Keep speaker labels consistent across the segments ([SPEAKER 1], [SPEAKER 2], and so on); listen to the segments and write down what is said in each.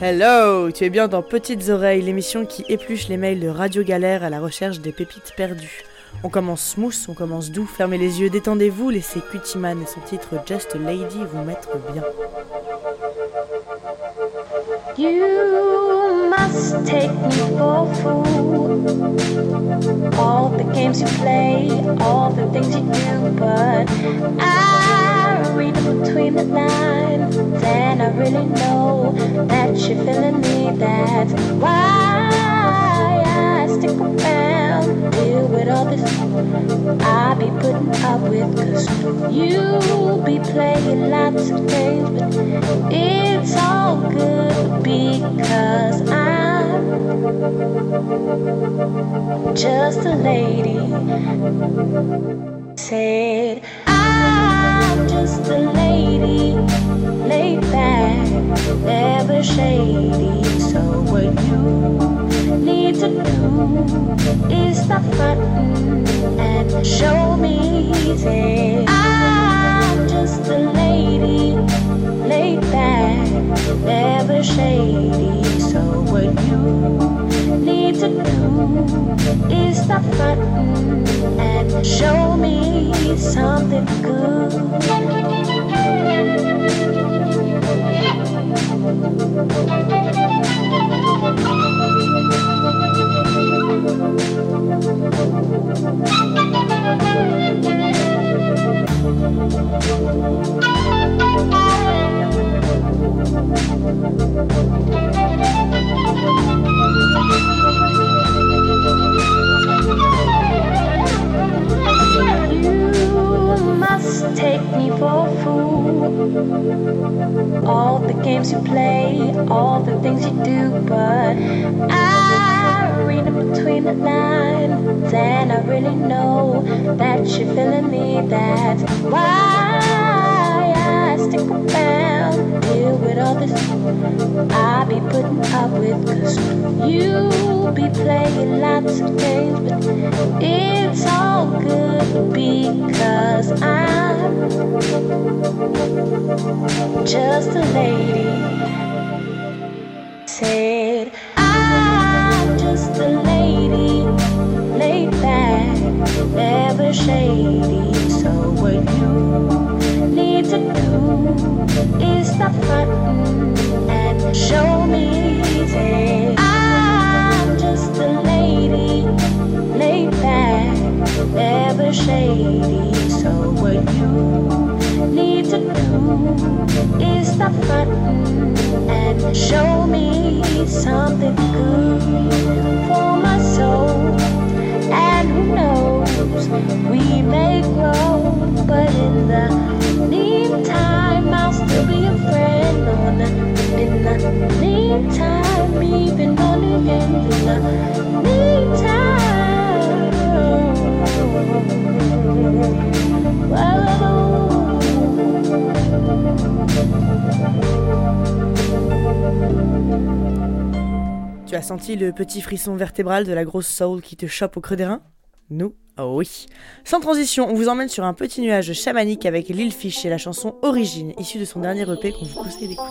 [SPEAKER 1] Hello, tu es bien dans Petites Oreilles, l'émission qui épluche les mails de Radio Galère à la recherche des pépites perdues. On commence smooth, on commence doux, fermez les yeux, détendez-vous, laissez Cutiman et son titre Just a Lady vous mettre bien.
[SPEAKER 2] You must take me for a fool. All the games you play, all the things you do, but I read between the lines, and I really know that you're feeling me. That's why stick around, deal with all this I be putting up with, cause you be playing lots of games, but it's all good because I'm just a lady. Said I'm just a lady, laid back, never shady. So what you need to do is stop fronting and show me. Say I'm just a lady, laid back, never shady. So what you need to do is stop fronting and show me something You you play, all the things you do, but I read in between the lines, and I really know that you're feeling me. That's why I stick around, deal with all this I be putting up with, cause you be playing lots of games, but it's all good because I'm just a lady. Said I'm just a lady, laid back, never shady. So what you need to do is stop fronting and show me. I'm just a lady, laid back, never shady. So what you need to do is stop fronting and show me something good for my soul. And who knows, we may grow, but in the meantime, I'll still be a friend. On the, in the meantime, even only in the
[SPEAKER 1] Tu as senti le petit frisson vertébral de la grosse soul qui te chope au creux des reins? Nous Oh oui. Sans transition, on vous emmène sur un petit nuage chamanique avec Lil Fish et la chanson Origine, issue de son dernier EP qu'on vous conseille d'écouter.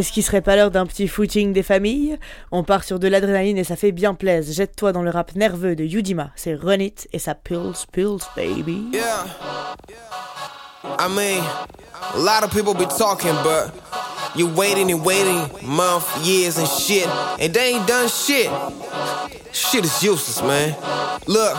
[SPEAKER 1] Est-ce qu'il serait pas l'heure d'un petit footing des familles? On part sur de l'adrénaline et ça fait bien plaise. Jette-toi dans le rap nerveux de Yudima. C'est Run It et ça pulse, pulse, baby.
[SPEAKER 3] Yeah. I mean, a lot of people be talking, but you waiting and waiting months, years and shit, and they ain't done shit. Shit is useless, man. Look,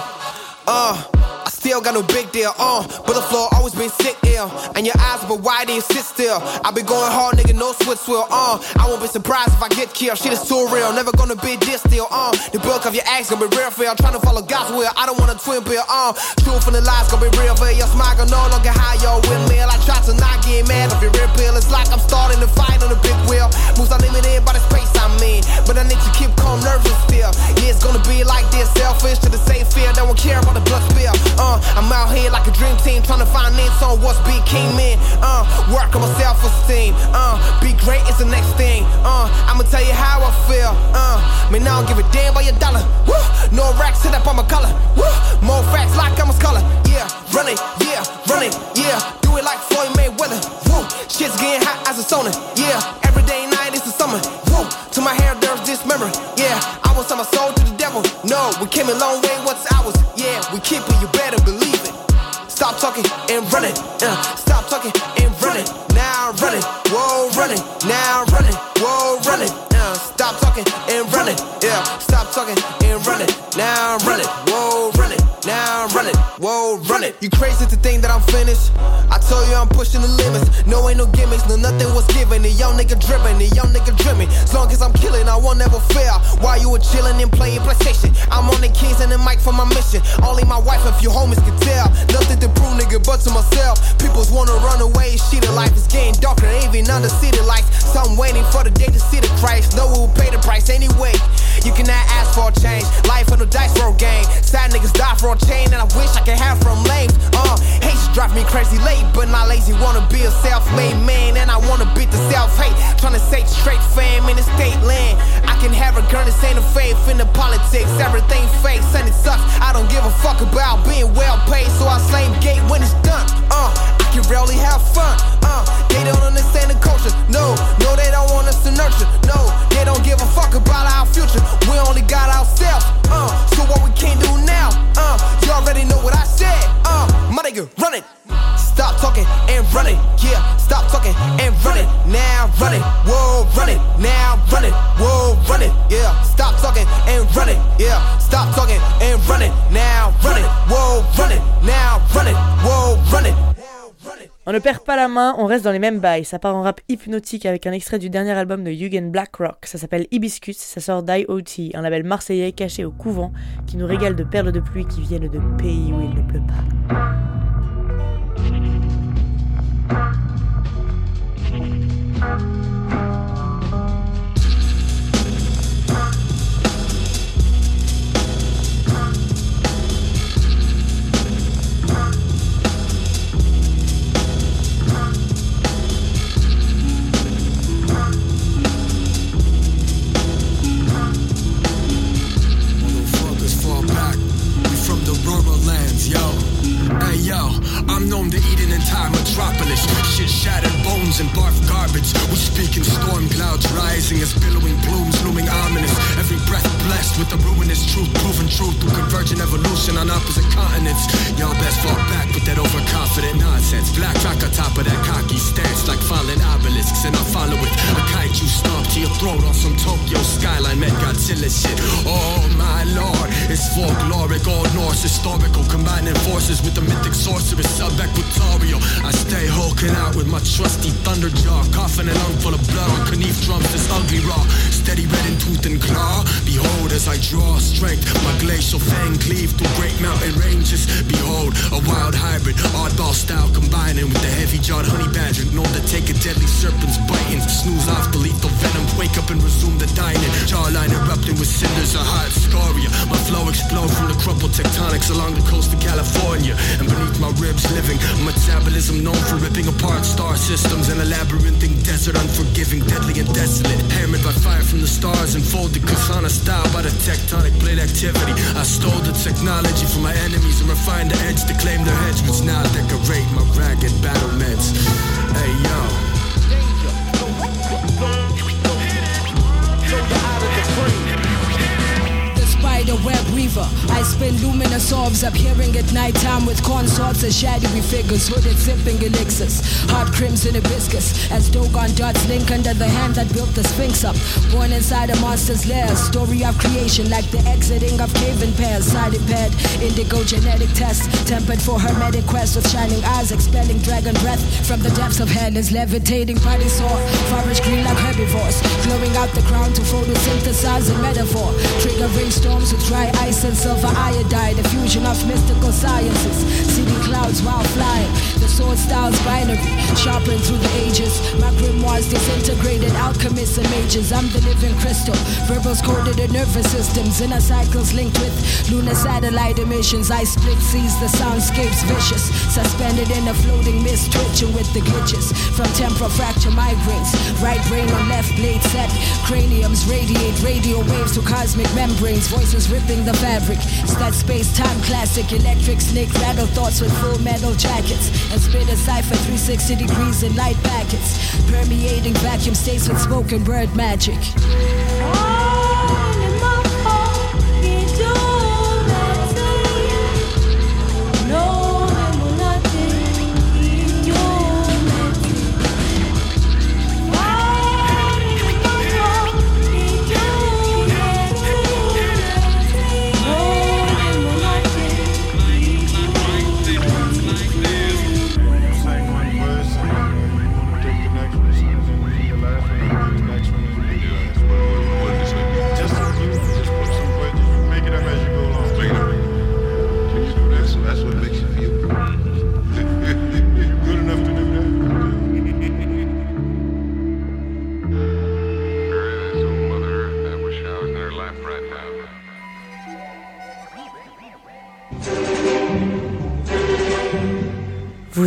[SPEAKER 3] uh. Still got no big deal, uh. But the floor always been sick ill. And your eyes, but why you sit still? I be going hard, nigga, no switch swill, uh. I won't be surprised if I get killed. Shit is too real, never gonna be this still, uh. The book of your ass gonna be real for you. Trying to follow God's will, I don't wanna twin bill, uh. Truth and the lies gonna be real for you. Your smile gonna no longer hide your windmill. I try to not get mad if you real. It's like I'm starting to fight on a big wheel. Moves unlimited by the space I'm in. But I need to keep calm, nervous still. Yeah, it's gonna be like this. Selfish to the safe fear, don't care about the blood spill, uh. I'm out here like a dream team, trying to find finance on what's became in. Uh, work on my self esteem. Uh, be great is the next thing. Uh, I'ma tell you how I feel. Uh, man, I don't give a damn about your dollar. Woo! No racks, hit up on my color. Woo! More facts like I'm a scholar. Yeah, run it, yeah, run it, yeah. Do it like Floyd Mayweather. Woo! Shit's getting hot as a sauna. Yeah, every day night is the summer. Woo! To my hair, there's this memory. Yeah, I will sell my soul to the devil. No, we came a long way. What's ours? Yeah, we keep it. You better. Stop talking and run it. Uh, stop talking and run it. Now run it. Whoa, run it. Now run it. Whoa, run it. Uh, stop talking and run it. Yeah, stop talking and run it. Now run it. Whoa, run it. You crazy to think that I'm finished? I told you I'm pushing the limits. No ain't no gimmicks, no nothing was given. The young nigga driven, the young nigga driven. As long as I'm killing, I won't ever fail. While you were chilling and playing PlayStation, I'm on the keys and the mic for my mission. Only my wife and few homies can tell. Nothing to prove, nigga, but to myself. People's wanna run away, shit, the life is getting darker, even under city lights. So I'm waiting for the day to see the Christ. No one will pay the price anyway. You cannot ask for a change. Life on the dice roll game. Sad niggas die for a chain, and I wish I could have from lanes. Uh, hate drive me crazy late, but not lazy. Wanna be a self-made man, and I wanna beat the self-hate. Trying to say straight fam in the state land. I can have a girl that's ain't a faith in the politics. Everything fake, and it sucks. I don't give a fuck about being well paid, so I slam gate when it's done. Uh, can rarely have fun. Uh, they don't understand the culture. No, no, they don't want us to nurture. No, they don't give a fuck about our future. We only got ourselves. Uh, so what we can't do now? Uh, you already know what I said. Uh, my nigga, run it. Stop talking and run it. Yeah, stop talking and run it. Now run it. Whoa, run it. Now run it. Whoa, run it. Yeah, stop talking and run it. Yeah, stop talking and run it. Now run it. Whoa, run it. Now run it. Whoa, run it.
[SPEAKER 1] On ne perd pas la main, on reste dans les mêmes bails. Ça part en rap hypnotique avec un extrait du dernier album de Yugen Blackrock. Ça s'appelle Hibiscus, ça sort d'IoT, un label marseillais caché au couvent qui nous régale de perles de pluie qui viennent de pays où il ne pleut pas.
[SPEAKER 4] Yo. Hey yo, I'm known to eat an entire metropolis. Shit shattered bones and barf garbage. We speak in storm clouds rising as billowing plumes looming ominous. Every breath blessed with the ruinous truth, proven truth through convergent evolution on opposite continents. Y'all best fall back with that overconfident nonsense. Black rock on top of that cocky stance like fallen obelisks, and I follow it. A kaiju stomp to your throat on some Tokyo skyline, met Godzilla shit. Oh my lord, it's folkloric, old Norse historical, combining forces with the mythic sorceress sub equatorial. I stay hulking out with my trusty thunder jaw, coughing a lung full of blood on Knife drums this ugly raw, steady red in tooth and claw. Behold as I draw strength, my glacial fang cleave through great mountain ranges. Behold a wild hybrid, oddball style combining with the heavy jawed honey badger, known to take a deadly serpent's biting, snooze off the lethal venom, wake up and resume the dining. Jawline erupting with cinders of hot scoria. My flow explode from the crumpled tectonics along the coast of California, and beneath my ribs living metabolism known for ripping apart star systems in a labyrinthine desert, unforgiving, deadly and desolate. Hammered by fire from the stars and folded Kasana style by the tectonic plate activity. I stole the technology from my enemies and refined the edge to claim their heads, which Now decorate my ragged battlements. Hey yo.
[SPEAKER 5] Appearing at night time with consorts of shadowy figures, hooded sipping elixirs. Hot crimson hibiscus, as Dogon dots link under the hand that built the Sphinx up. Born inside a monster's lair, story of creation like the exiting of cave and pairs. Sided pad, indigo genetic test, tempered for hermetic quest with shining eyes, expelling dragon breath from the depths of hell is levitating body sore. Forest green like herbivores, glowing out the ground to photosynthesize a metaphor. Trigger rainstorms with dry ice and silver iodide, a fusion of mystical sciences. City clouds while flying, the sword styles binary, sharpened through the ages. My grimoires disintegrated, alchemists and mages. I'm the living crystal, verbals coded in nervous systems, inner cycles linked with lunar satellite emissions. I split seas, the soundscapes vicious, suspended in a floating mist, twitching with the glitches from temporal fracture migraines. Right brain on left blade craniums radiate radio waves to cosmic membranes, voices ripping the fabric. It's that space time classic, electric snake rattle thoughts with full metal jackets, and spit a cipher 360 degrees in light packets, permeating vacuum states with spoken word magic.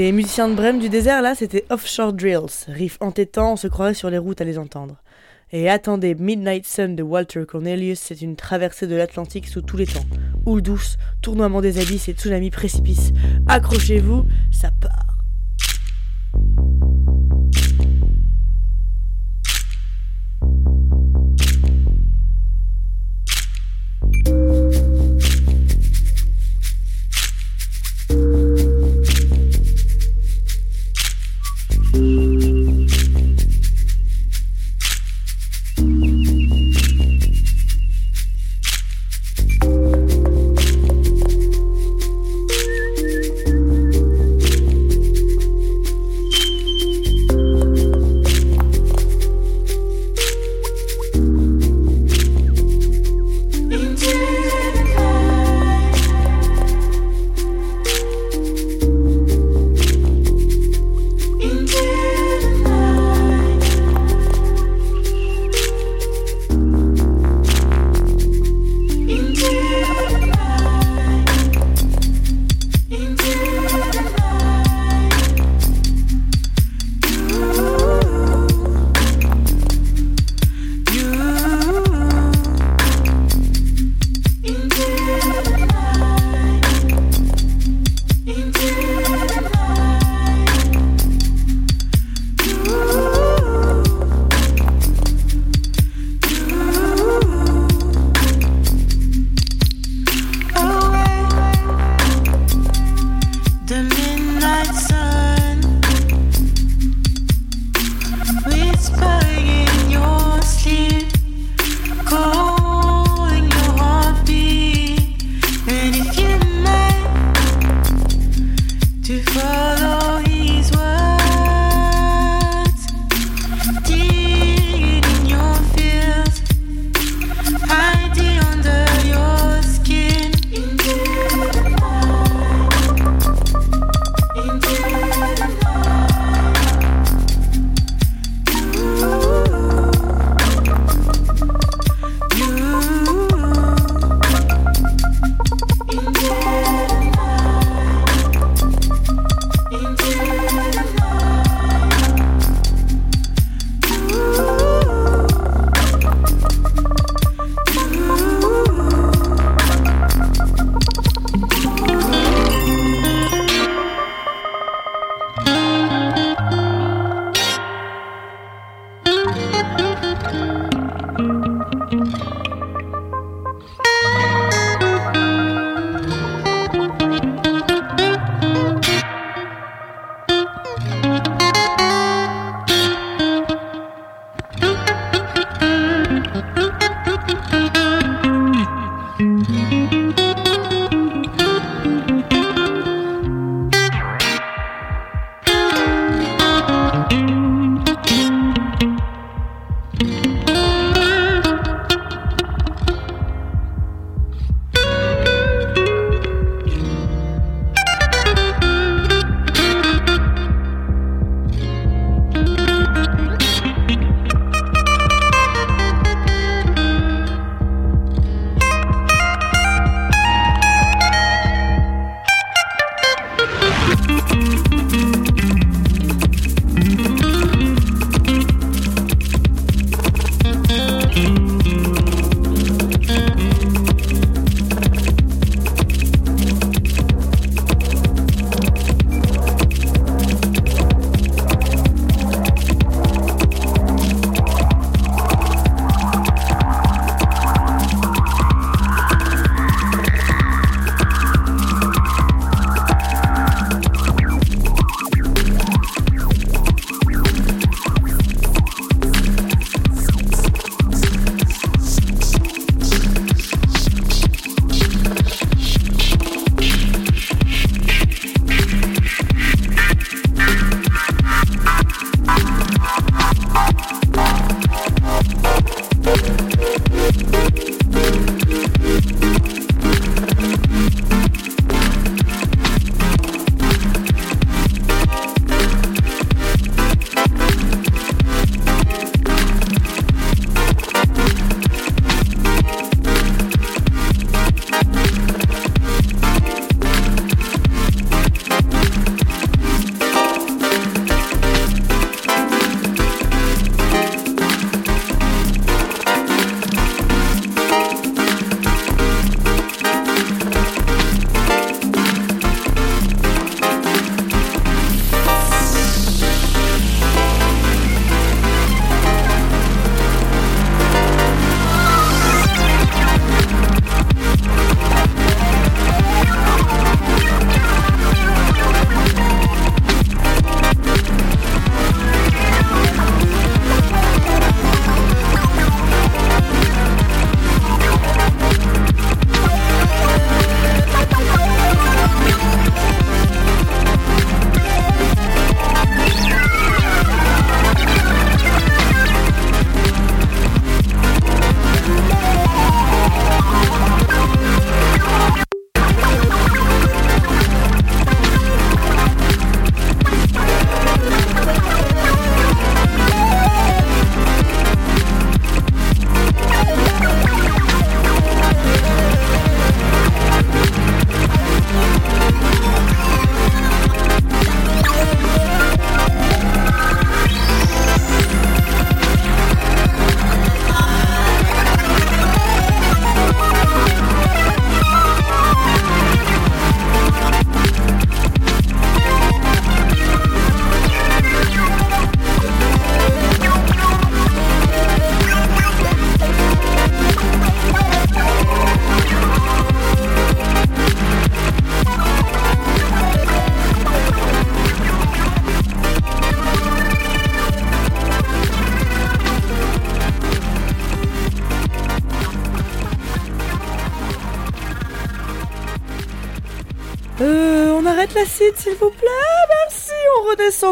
[SPEAKER 1] Les musiciens de Brême du désert, là, c'était Offshore Drills. Riff entêtant, on se croirait sur les routes à les entendre. Et attendez, Midnight Sun de Walter Cornelius, c'est une traversée de l'Atlantique sous tous les temps. Houle douce, tournoiement des abysses et tsunami précipice. Accrochez-vous, ça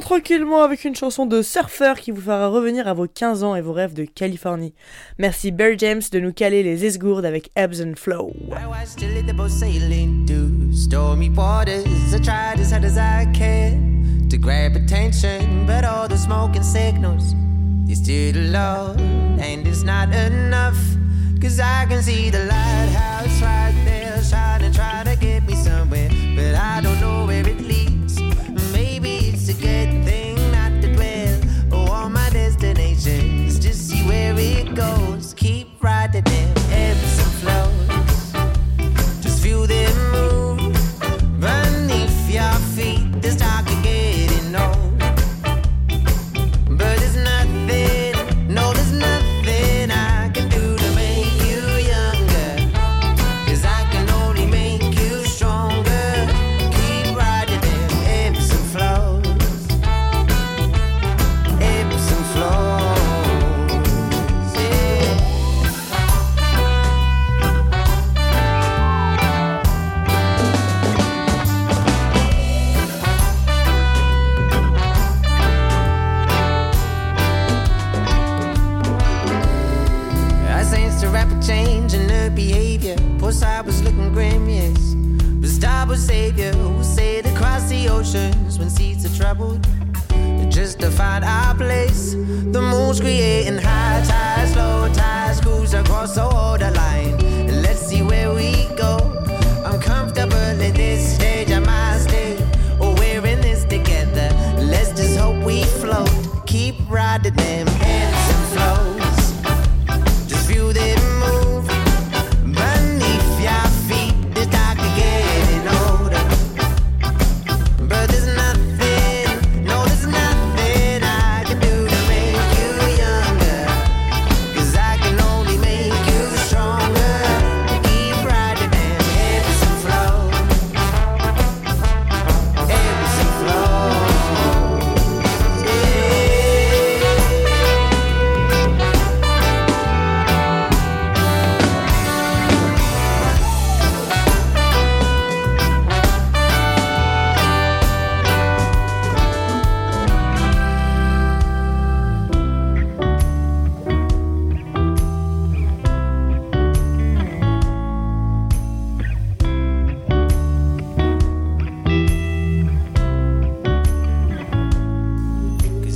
[SPEAKER 1] Tranquillement avec une chanson de surfeur qui vous fera revenir à vos 15 ans et vos rêves de Californie. Merci Bear James de nous caler les esgourdes avec Ebbs and Flow.
[SPEAKER 6] I to grab attention, but all the signals don't know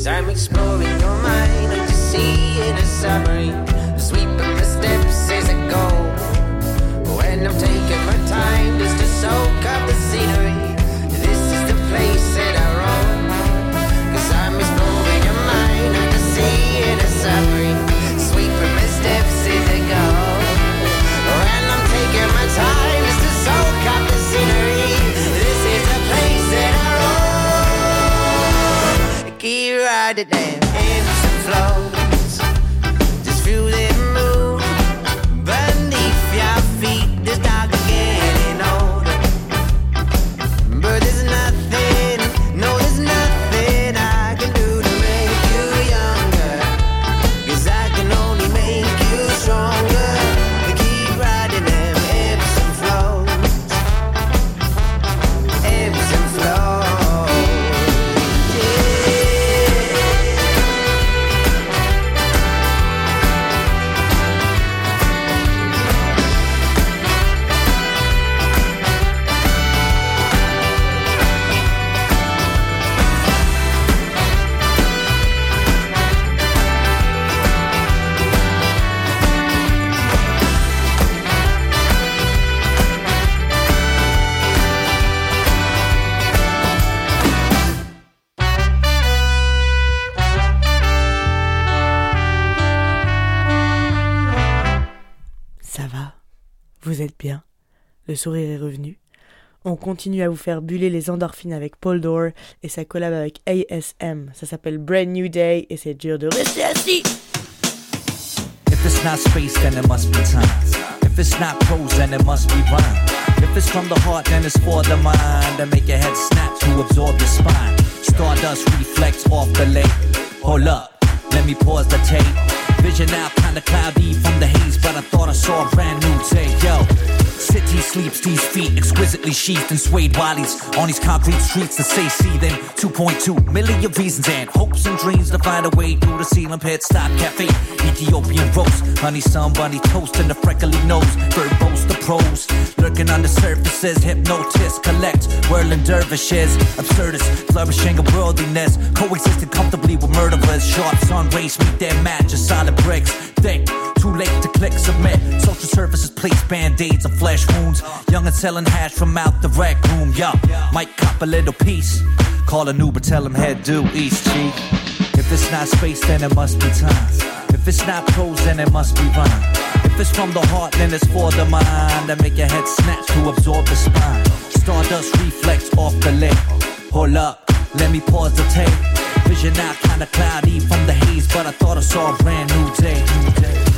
[SPEAKER 6] Cause I'm exploring your mind the sea in a submarine. Sweeping the steps as I go. When I'm taking my time just to soak up Keep riding
[SPEAKER 1] sourire est revenu. On continue à vous faire buller les endorphines avec Paul Dore et sa collab avec ASM. Ça s'appelle Brand New Day et c'est dur de rester.
[SPEAKER 7] If it's not space, then it must be time. If it's not prose, then it must be rhyme. If it's from the heart, then it's for the mind. Make head snap to absorb spine. Off the lake. Vision kinda cloudy from the haze, City sleeps, these feet exquisitely sheathed and swayed while he's on these concrete streets to say seething. 2.2 million reasons and hopes and dreams to find a way through the ceiling pit stop cafe. Ethiopian roast, honey sun bunny toast and the freckly nose. Verbose the pros, lurking on the surfaces, hypnotist collect, whirling dervishes, absurdist, flourishing a worldliness, coexisting comfortably with murderers. Sharp sun rays meet their match, a solid bricks, thick. Too late to click submit. Social services place band-aids on flesh wounds. Young and selling hash from out the rec room. Yup, might cop a little piece. Call an Uber, tell him head due east, chief. If it's not space, then it must be time. If it's not prose, then it must be rhyme. If it's from the heart, then it's for the mind. That make your head snatch to absorb the spine. Stardust reflex off the lip. Hold up, let me pause the tape. Vision out kinda cloudy from the haze, but I thought I saw a brand new day. New day.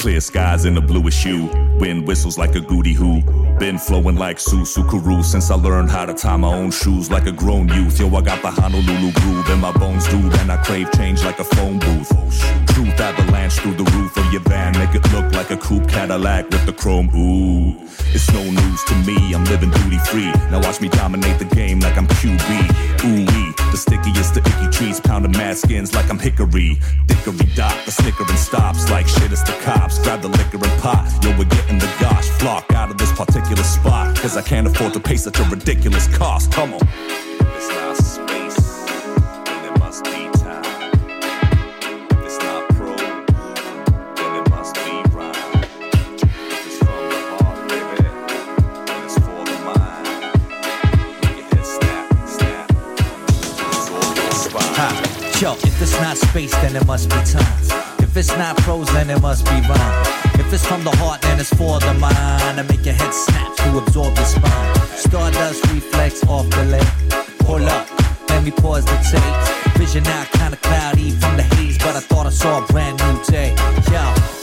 [SPEAKER 8] Clear skies in the bluish hue. Wind whistles like a goody hoo. Been flowing like Susu Kuru since I learned how to tie my own shoes like a grown youth. Yo, I got the Honolulu groove in my bones, dude, and I crave change like a phone booth. Truth avalanche through the roof of your van, make it look like a coupe Cadillac with the chrome. Ooh, it's no news to me. I'm living duty free. Now watch me dominate the game like I'm QB. Ooh wee, stickiest the icky trees, pounding mad skins like I'm hickory. Dickory dot, the snickering stops like shit. It's the cops. Grab the liquor and pot. Yo, we're getting the gosh flock out of this particular spot. Cause I can't afford to pay such a ridiculous cost. Come on. Space, then it must be time.
[SPEAKER 7] If it's not prose, then it must be rhyme. If it's from the heart, then it's for the mind. To make your head snap to absorb the spine. Stardust reflex off the leg. Pull up, let me pause the tape. Vision out kinda cloudy from the haze, but I thought I saw a brand new day. Yo.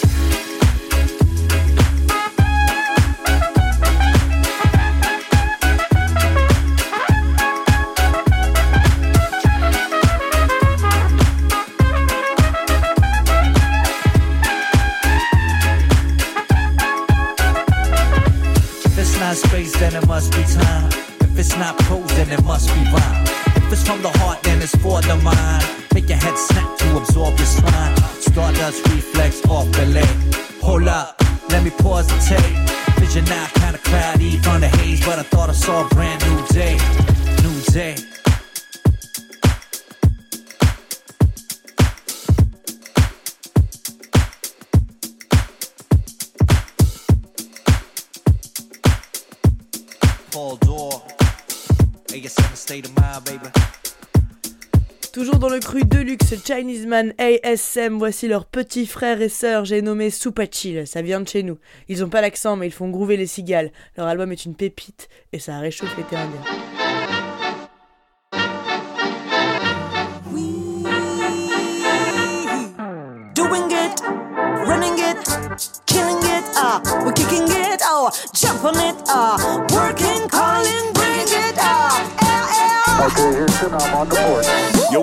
[SPEAKER 7] Then it must be time. If it's not prose, then it must be rhyme. If it's from the heart, then it's for the mind. Make your head snap to absorb your spine. Stardust reflex off the leg. Hold up, let me pause the tape. Vision now kinda cloudy from the haze, but I thought I saw a brand new day. New day.
[SPEAKER 1] Toujours dans le cru de luxe Chinese Man ASM, voici leurs petits frères et sœurs, j'ai nommé Supachil, ça vient de chez nous. Ils ont pas l'accent mais ils font groover les cigales. Leur album est une pépite et ça réchauffe l'été indien.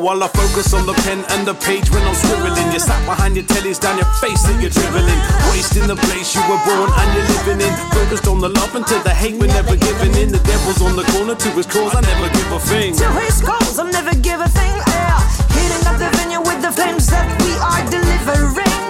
[SPEAKER 9] While I focus on the pen and the page when I'm scribbling, you sat behind your tellies down your face that you're dribbling, wasting the place you were born and you're living in. Focused on the love until the hate we're never giving in. The devil's on the corner to his cause, I never give a thing.
[SPEAKER 10] To his calls, I'll never give a thing, yeah, heating up the venue with the flames that we are delivering.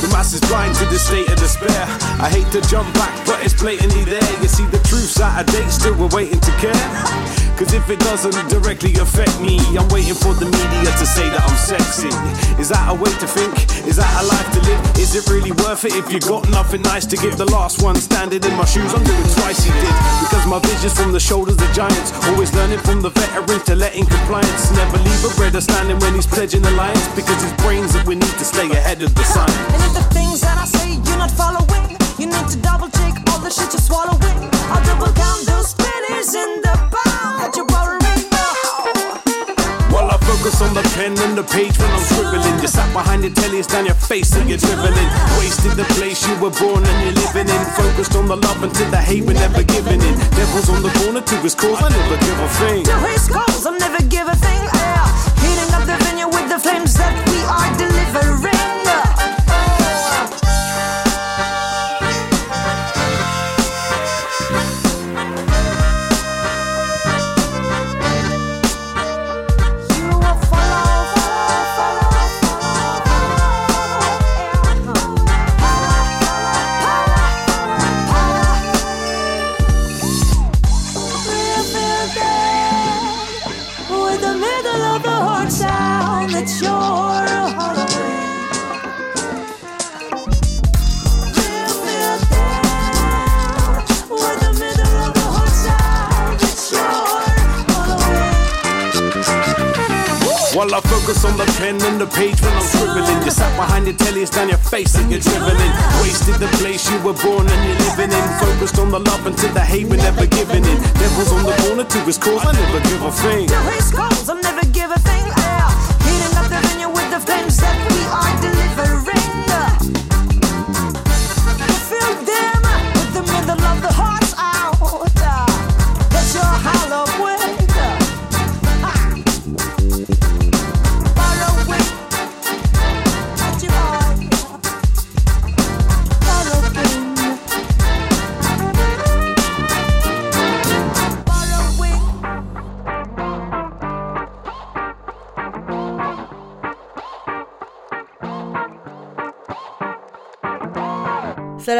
[SPEAKER 9] The masses blind to the state of despair. I hate to jump back, but it's blatantly there. You see, the truth's out of date, still we're waiting to care. Cause if it doesn't directly affect me, I'm waiting for the media to say that I'm sexy. Is that a way to think? Is that a life to live? Is it really worth it if you got nothing nice to give? The last one standing in my shoes, I'm doing twice he did. Because my vision's from the shoulders of giants. Always learning from the veterans to let in compliance. Never leave a brother standing when he's pledging alliance. Because it's brains that we need to stay ahead of the sun.
[SPEAKER 10] And if the things that I say you're not following, you need to double check all the shit you're swallowing. I'll double count those pennies in the pound that you're borrowing.
[SPEAKER 9] While I focus on the pen and the page when I'm scribbling, you sat behind the
[SPEAKER 11] telly it's down your face that you're driven in. Wasted the place you were born and you're living in. Focused on the love until the hate we're never giving in. Devils on the corner to his cause, I never give a thing.
[SPEAKER 10] To his calls, I'll never give a thing. Yeah. Heating up the venue with the flames that the
[SPEAKER 11] page when I'm scribbling. You sat behind your telly, it's down your face that you're driven in. Wasted the place you were born and you're living in. Focused on the love until the hate we're never giving in. Devils on the corner to his cause, I never give a thing.
[SPEAKER 10] To his calls, I'll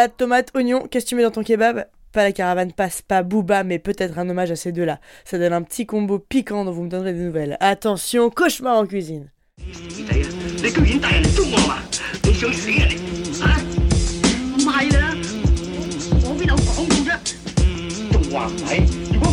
[SPEAKER 1] Tomate, oignon, qu'est-ce que tu mets dans ton kebab? Pas la caravane passe, pas Booba, mais peut-être un hommage à ces deux-là. Ça donne un petit combo piquant dont vous me donnerez des nouvelles. Attention, cauchemar en cuisine.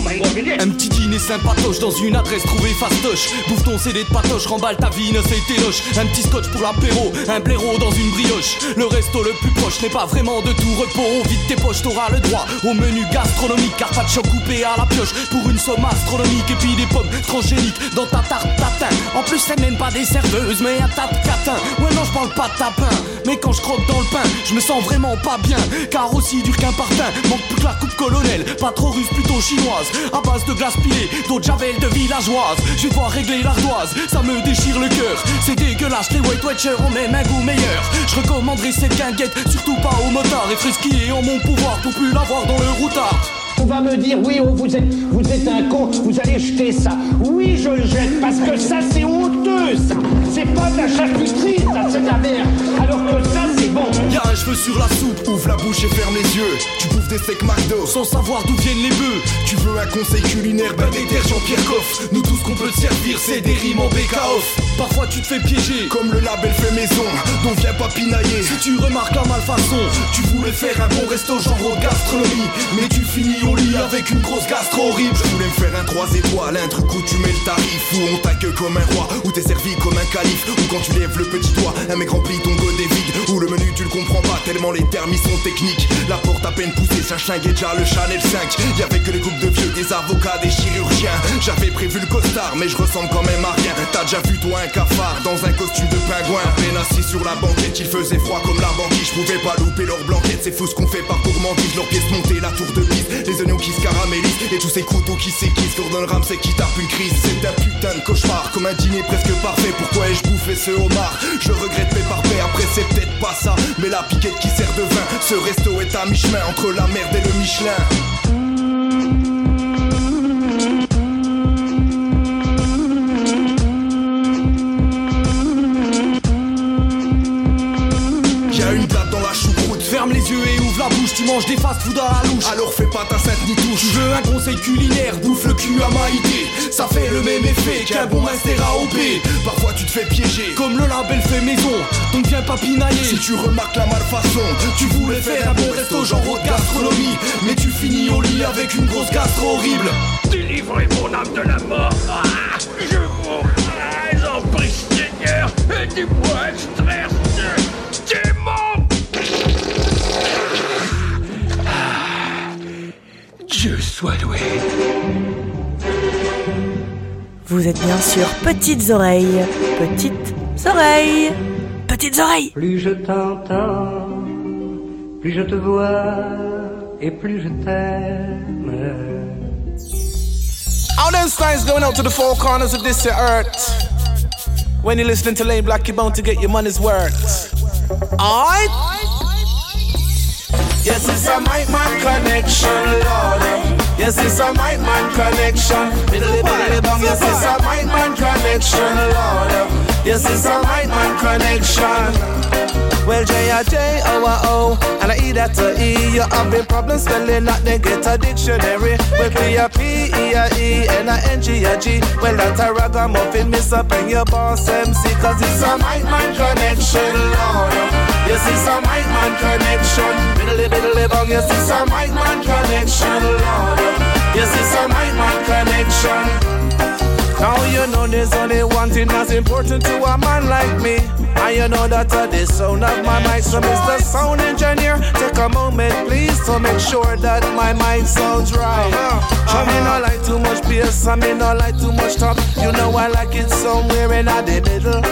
[SPEAKER 12] Un petit dîner sympatoche dans une adresse trouvée fastoche. Bouffe ton CD de patoche, remballe ta vie, ne c'est loches Un petit scotch pour l'apéro, un blaireau dans une brioche. Le resto le plus proche n'est pas vraiment de tout repos. Vite tes poches, t'auras le droit au menu gastronomique. Carpaccio coupé à la pioche pour une somme astronomique. Et puis des pommes transgéniques dans ta tarte tatin. En plus, c'est même pas des serveuses, mais un tas de catin. Ouais, non, je parle pas de tapin. Mais quand je croque dans le pain, je me sens vraiment pas bien. Car aussi dur qu'un parfum, manque plus la coupe colonel. Pas trop russe, plutôt chinoise. À base de glace pilée, d'eau de javel de villageoise. Je vais régler l'ardoise, ça me déchire le cœur. C'est dégueulasse, les White Watchers ont même un goût meilleur. Je recommanderais cette guinguette, surtout pas aux motards. Et fresquiller en mon pouvoir pour plus l'avoir dans le routard.
[SPEAKER 13] On va me dire, oui, oh, vous êtes, vous êtes un con, vous allez jeter ça. Oui, je le jette, parce que ça, c'est honteux, ça. C'est pas de la charcuterie, ça, c'est de la merde. Alors que ça, bon.
[SPEAKER 12] Y'a un cheveu sur la soupe,
[SPEAKER 14] Ouvre la bouche et ferme les yeux. Tu bouffes des steaks McDo.
[SPEAKER 12] sans savoir d'où viennent les bœufs.
[SPEAKER 14] Tu veux un conseil culinaire, ben déterre Jean-Pierre Coff. Nous tout ce qu'on peut te servir, c'est des rimes en BK.
[SPEAKER 12] Parfois tu te fais piéger.
[SPEAKER 14] Comme le label fait maison, dont vient pas pinailler.
[SPEAKER 12] Si tu remarques la malfaçon,
[SPEAKER 14] Tu voulais faire un bon resto genre gastronomie Mais tu finis au lit avec une grosse gastro horrible Je voulais me faire un 3 étoiles, un truc où tu mets le tarif Où on t'accueille comme un roi, où t'es servi comme un calife Ou quand tu lèves le petit doigt, un mec remplit ton godet vide Où le menu tu le comprends pas tellement les termes ils sont techniques. La porte à peine poussée, ça chingue déjà le Chanel 5 Y'avait que les groupes de vieux, des avocats, des chirurgiens. J'avais prévu le costard mais je ressemble quand même à rien. T'as déjà vu toi un cafard dans un costume de pingouin. À peine assis sur la banquette, il faisait froid comme la banquise. Je pouvais pas louper leur blanquette, c'est fou ce qu'on fait par gourmandise. Leurs pièces montées, la tour de piste, les oignons qui se caramélisent Et tous ces couteaux qui s'aiguisent, Gordon Ramsay qui tape une crise C'est un putain de cauchemar, comme un dîner presque parfait Pourquoi ai-je bouffé ce homard? Je regrette mes parfaits, après c'est peut-être pas ça Mais la piquette qui sert de vin, ce resto est à mi-chemin Entre la merde et le Michelin. Y'a une blague dans la choucroute
[SPEAKER 12] ferme les yeux et ouvre la bouche. Tu manges des fast-food à la louche.
[SPEAKER 14] Alors fais pas ta sainte ni touche
[SPEAKER 12] Tu veux un conseil culinaire, bouffe le cul à Maïté. Ça fait le même effet qu'un bon master AOP.
[SPEAKER 14] Parfois tu te fais piéger
[SPEAKER 12] Comme le label fait maison, donc viens pas pinailler.
[SPEAKER 14] Si tu remarques la malfaçon
[SPEAKER 12] Tu voulais faire un bon resto genre haute gastronomie Mais tu finis au lit avec une grosse gastro horrible
[SPEAKER 15] Délivrez mon âme de la mort Ah, Je mourrai en prisonnière et du Dieu soit loué.
[SPEAKER 1] Vous êtes bien sûr petites oreilles, petites oreilles, petites oreilles.
[SPEAKER 16] Plus je t'entends, plus je te vois et plus je t'aime.
[SPEAKER 11] All them signs going out to the four corners of this earth. When you're listening to Lane Black, you're bound to get your money's worth. Alright? Yes, it's a mic man connection, Lord. Yes, it's a mic man connection. Biddly biddly bong. Yes, it's a mic man connection, Lord. Yes, it's a mic man connection. Well, J I J O I O and I E that to E. You have a problem spelling that, then get a dictionary. Well, P a P E a E and a N G a G. Well, that's a ragamuffin, miss up and your boss MC, cause it's a mic man connection, Lord. Yes, it's a mic man connection. Biddly biddly bong. Yes, it's a mic man connection, Lord. Yes, it's a mic man connection. Now you know there's only one thing that's important to a man like me. And you know that uh, the sound of my mic, so Mr. Sound Engineer, take a moment please to make sure that my mic sounds right. I me not like too much bass, I me not like too much top. You know I like it somewhere in the middle.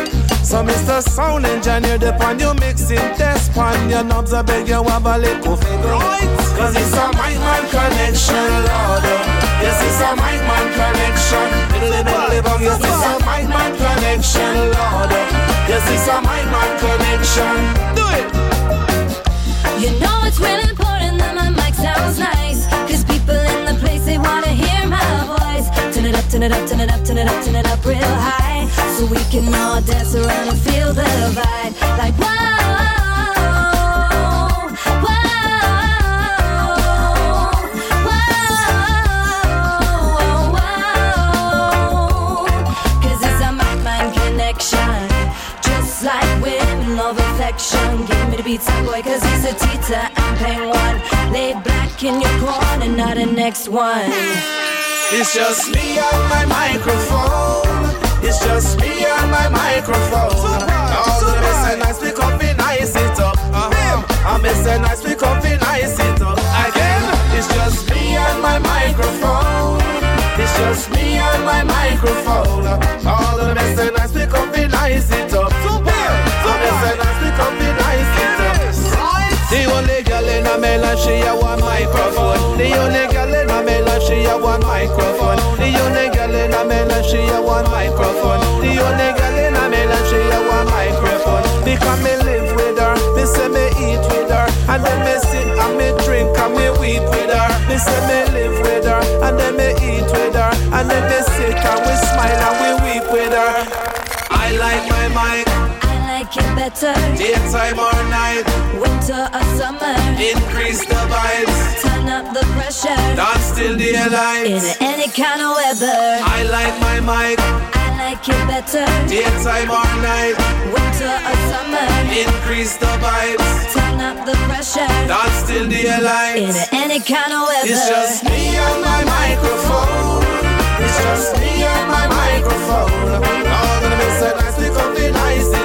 [SPEAKER 11] So Mr. Sound Engineer, depend you mixing test pan your knobs, I beg you have a little figure. Cause it's a mic man connection, Lord. Yes, it's a mic man connection. Little bit live yes, it's a mic man connection, Lord. Yes, it's a mic man connection. Do it.
[SPEAKER 17] You know it's really important that my mic sounds nice. Cause people in the place, they wanna hear my voice. Turn it up, turn it up, turn it up, turn it up, turn it up real high. So we can all dance around and feel the vibe. Like, whoa. Women. Give me the beats, boy, cause he's a Tita and Penguin. Lay back in your corner, not the next one.
[SPEAKER 11] It's just me and my microphone. It's just me and my microphone. Uh-huh. All the best and nice, we come fi nice it up. I'm best and nice, we come fi nice it up. Again, it's just me and my microphone. It's just me and my microphone. Uh, all the best and nice, we come fi nice it up. The only girl in a melon, she a one microphone. The only girl in a melon, she a one microphone. The only girl in a melon, she a one microphone. The only girl in a melon, she a one microphone. Because me live with her, me say me eat with her, and then me sit and me drink and me weep with her. Me say me live with her, and then me eat with her, and then me sit and we smile and we weep with her. I like my mic.
[SPEAKER 17] I like it better.
[SPEAKER 11] Daytime or night,
[SPEAKER 17] Winter or summer.
[SPEAKER 11] increase the vibes.
[SPEAKER 17] Turn up the pressure.
[SPEAKER 11] Dance till daylight.
[SPEAKER 17] In any kind of weather.
[SPEAKER 11] I like my mic.
[SPEAKER 17] I like it better.
[SPEAKER 11] Daytime or night,
[SPEAKER 17] Winter or summer.
[SPEAKER 11] increase the vibes.
[SPEAKER 17] Turn up the pressure.
[SPEAKER 11] Dance till daylight.
[SPEAKER 17] In any kind of weather.
[SPEAKER 11] It's just me and my microphone. It's just me and my microphone. All the best and nice, we come fi nice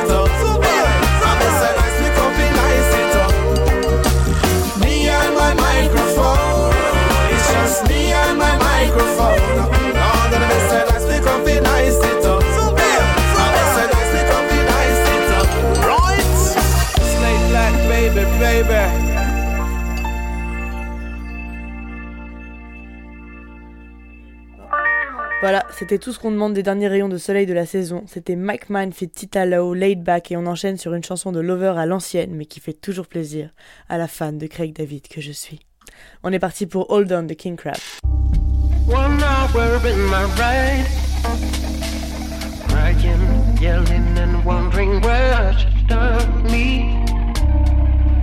[SPEAKER 1] Voilà, c'était tout ce qu'on demande des derniers rayons de soleil de la saison. C'était Mike Mann fit Tita Lowe, Laid Back et on enchaîne sur une chanson de Lover à l'ancienne mais qui fait toujours plaisir à la fan de Craig David que je suis. On est parti pour Hold On de King Crab.
[SPEAKER 16] One hour crying, yelling, and wondering where me.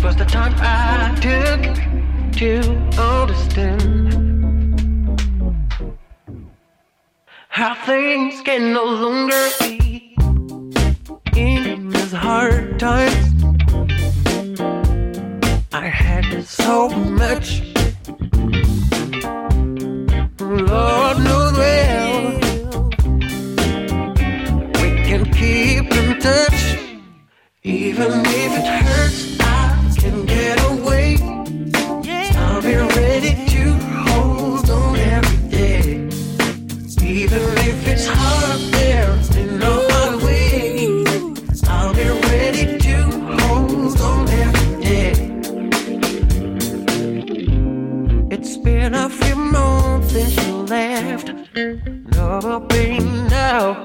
[SPEAKER 16] Was the time I took to understand how things can no longer be in these hard times. I had so much. Lord knows well we can keep in touch, even if it hurts. I can get away.
[SPEAKER 6] Been now.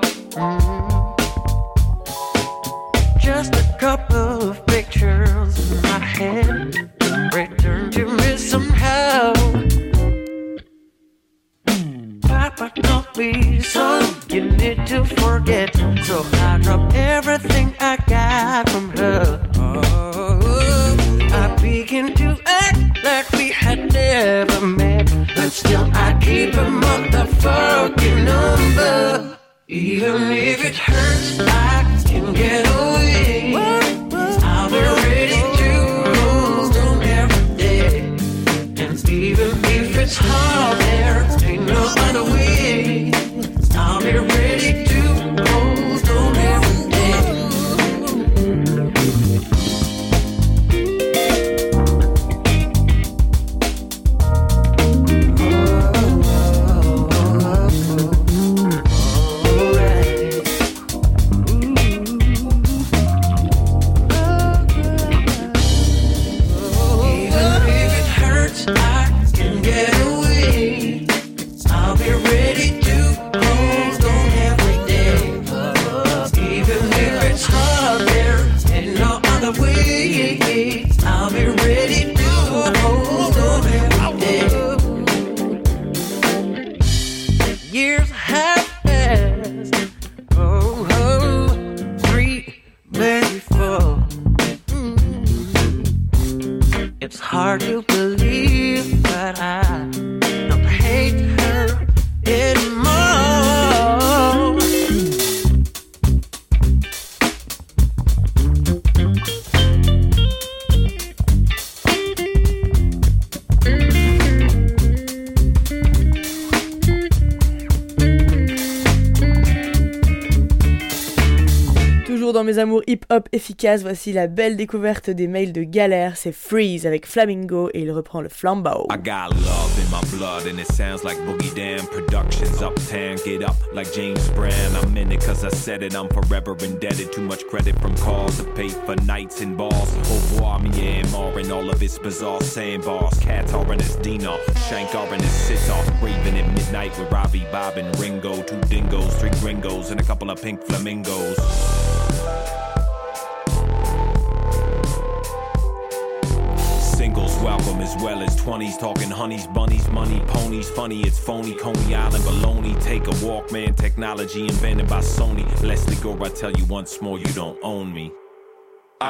[SPEAKER 1] Dans mes amours hip-hop efficaces, voici la belle découverte des mails de Galère, c'est Freeze avec Flamingo et il reprend le flambeau.
[SPEAKER 18] I got love in my blood and it sounds like Boogie Down Productions. Uptown, get up like James Brown. I'm in it cause I said it, I'm forever indebted. Too much credit from cars to pay for nights and balls. Au revoir, Myanmar and all of its bizarre sandbars. Qatar and his Dino, Shankar and his sitar. Raven at midnight with Robbie, Bob, and Ringo. Two dingoes, three gringos, and a couple of pink flamingos. Welcome as well as 20s. Talking honeys, bunnies, money, ponies. Funny, it's phony. Coney Island baloney. Take a walk, man. Technology invented by Sony. Lesley Gore, I tell you once more, you don't own me. The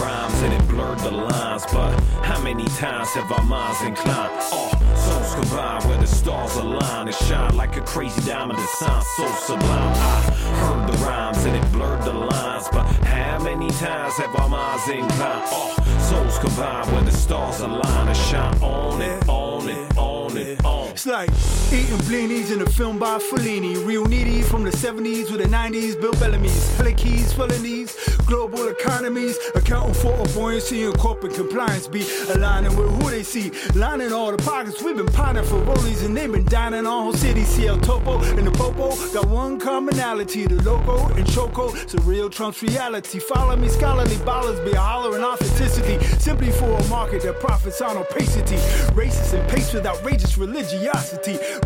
[SPEAKER 18] rhymes and it blurred the lines, but how many times have our minds inclined? Oh, souls combine where the stars align and shine like a crazy diamond that sounds so sublime. I heard the rhymes and it blurred the lines, but how many times have our minds inclined? Oh, souls combine where the stars align and shine on it, on it, on it, on.
[SPEAKER 19] It's like eating blinis in a film by Fellini. Real needy from the 70s with the 90s. Bill Bellamy's, Keys, felonies, global economies, accounting for a buoyancy and corporate compliance. Be aligning with who they see, lining all the pockets. We've been pining for rollies and they've been dining on whole city. CL Topo and the Popo got one commonality: the logo and choco. It's a real Trump's reality. Follow me, scholarly ballers be hollering authenticity simply for a market that profits on opacity. Racist and pace with outrageous religiosity.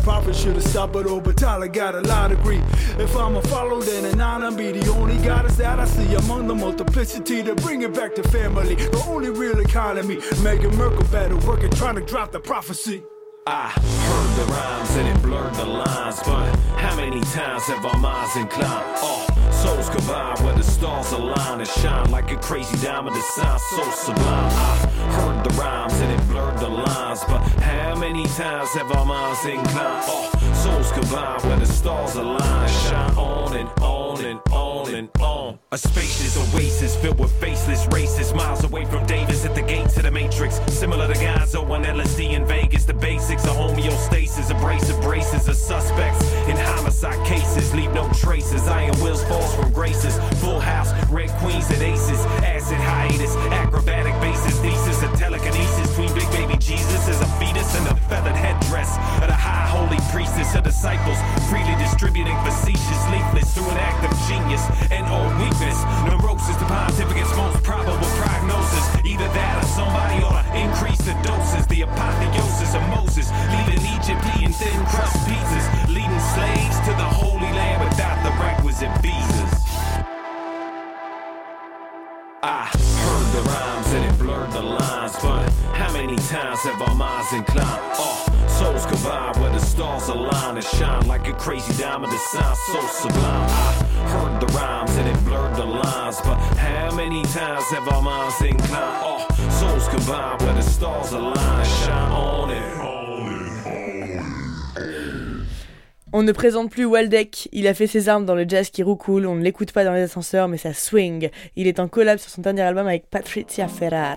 [SPEAKER 19] Prophet should have stopped, but oh, but Tyler got a lot of grief. If I'm a follow, then an honor be the only goddess that I see among the multiplicity to bring it back to family. The only real economy. Meghan Merkel better working, trying to drop the prophecy.
[SPEAKER 18] I heard the rhymes and it blurred the lines, but how many times have our minds inclined? Oh, souls combine where the stars align and shine like a crazy diamond that sounds so sublime. I heard the rhymes and it the lines, but how many times have our minds inclined? Oh, souls combine where the stars align shine on and on and on and on. A spacious oasis filled with faceless racists, miles away from Davis at the gates of the Matrix. Similar to Gonzo on LSD in Vegas, the basics of homeostasis, abrasive braces of suspects in homicide cases. Leave no traces. Iron wheels falls from graces. Full house, red queens and aces. Acid hiatus, acrobatic basis, thesis, a telekinesis between big baby Jesus as a fetus and a feathered headdress of high holy priestess of disciples, freely distributing facetious leaflets through an act of genius and or weakness. Neurosis, the pontificate's most probable prognosis. Either that or somebody ought to increase the doses. The apotheosis of Moses, leaving Egypt eating thin crust pizzas, leading slaves to the Holy Land without the requisite visas. I heard the rhymes and it blurred the lines, but have our minds inclined. Oh, souls combine where the stars align and shine like a crazy diamond that sounds so sublime. I heard the rhymes and it blurred the lines, but how many times have our minds inclined? Oh, souls combine where the stars align and shine on it.
[SPEAKER 1] On ne présente plus Waldeck, il a fait ses armes dans le jazz qui roucoule, on ne l'écoute pas dans les ascenseurs mais ça swing. Il est en collab sur son dernier album avec Patricia Ferrar.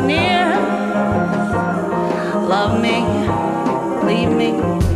[SPEAKER 2] Near. Love me, leave me.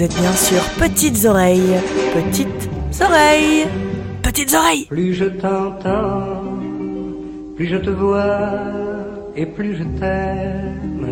[SPEAKER 1] Vous êtes bien sûr Petites Oreilles. Petites Oreilles. Petites Oreilles.
[SPEAKER 16] Plus je t'entends, plus je te vois et plus je t'aime.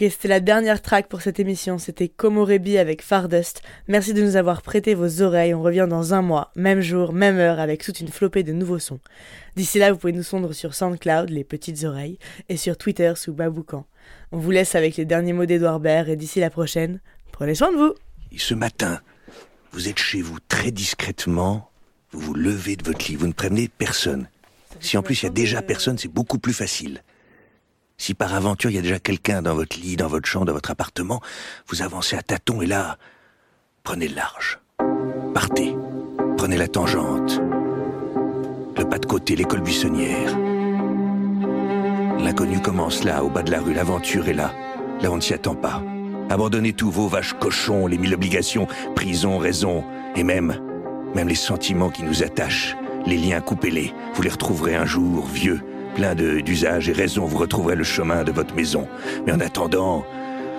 [SPEAKER 1] Ok, c'était la dernière track pour cette émission. C'était Komorebi avec Fardust. Merci de nous avoir prêté vos oreilles. On revient dans un mois, même jour, même heure, avec toute une flopée de nouveaux sons. D'ici là, vous pouvez nous sondre sur SoundCloud, les petites oreilles, et sur Twitter sous Baboucan. On vous laisse avec les derniers mots d'Edouard Baird et d'ici la prochaine, prenez soin de vous.
[SPEAKER 7] Et ce matin, vous êtes chez vous très discrètement, vous vous levez de votre lit, vous ne prévenez personne. Si en plus il y a déjà personne, c'est beaucoup plus facile. Si par aventure il y a déjà quelqu'un dans votre lit, dans votre chambre, dans votre appartement, vous avancez à tâtons et là, prenez le large. Partez. Prenez la tangente. Le pas de côté, l'école buissonnière. L'inconnu commence là, au bas de la rue, l'aventure est là. Là on ne s'y attend pas. Abandonnez tous vos vaches cochons, les mille obligations, prison, raison, et même, même les sentiments qui nous attachent, les liens, coupez-les. Vous les retrouverez un jour, vieux, plein d'usages et raison, vous retrouverez le chemin de votre maison. Mais en attendant,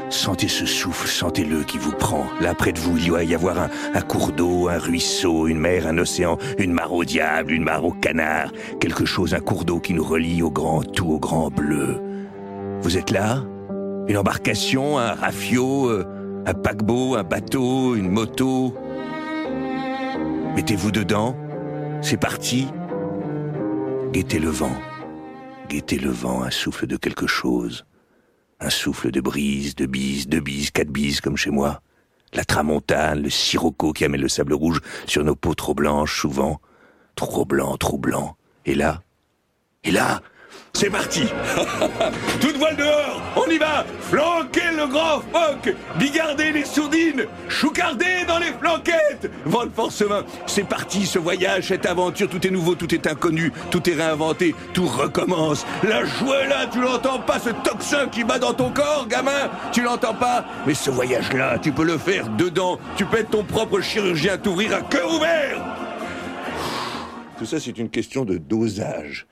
[SPEAKER 7] sentez ce souffle, sentez-le qui vous prend. Là, près de vous, il doit y avoir un, cours d'eau, un ruisseau, une mer, un océan, une mare au diable, une mare au canard, quelque chose, un cours d'eau qui nous relie au grand tout, au grand bleu. Vous êtes là? Une embarcation, un rafio, euh, un paquebot, un bateau, une moto? Mettez-vous dedans, c'est parti. Guettez le vent. Guettez le vent, un souffle de quelque chose. Un souffle de brise, de bise, de bise, quatre bises comme chez moi. La tramontane, le sirocco qui amène le sable rouge sur nos peaux trop blanches souvent. Trop blanc, trop blanc. Et là Et là C'est parti. Toute voile dehors On y va. Flanquez le grand phoque. Bigardez les sourdines. Choucardez dans les flanquettes. Vent de force main. C'est parti ce voyage, cette aventure, tout est nouveau, tout est inconnu, tout est réinventé, tout recommence. La joie là, tu l'entends pas, ce tocsin qui bat dans ton corps, gamin? Tu l'entends pas? Mais ce voyage-là, tu peux le faire dedans, tu peux être ton propre chirurgien, t'ouvrir à cœur ouvert. Tout ça, c'est une question de dosage.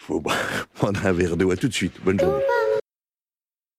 [SPEAKER 7] Il faut prendre un verre d'eau. À tout de suite. Bonne journée.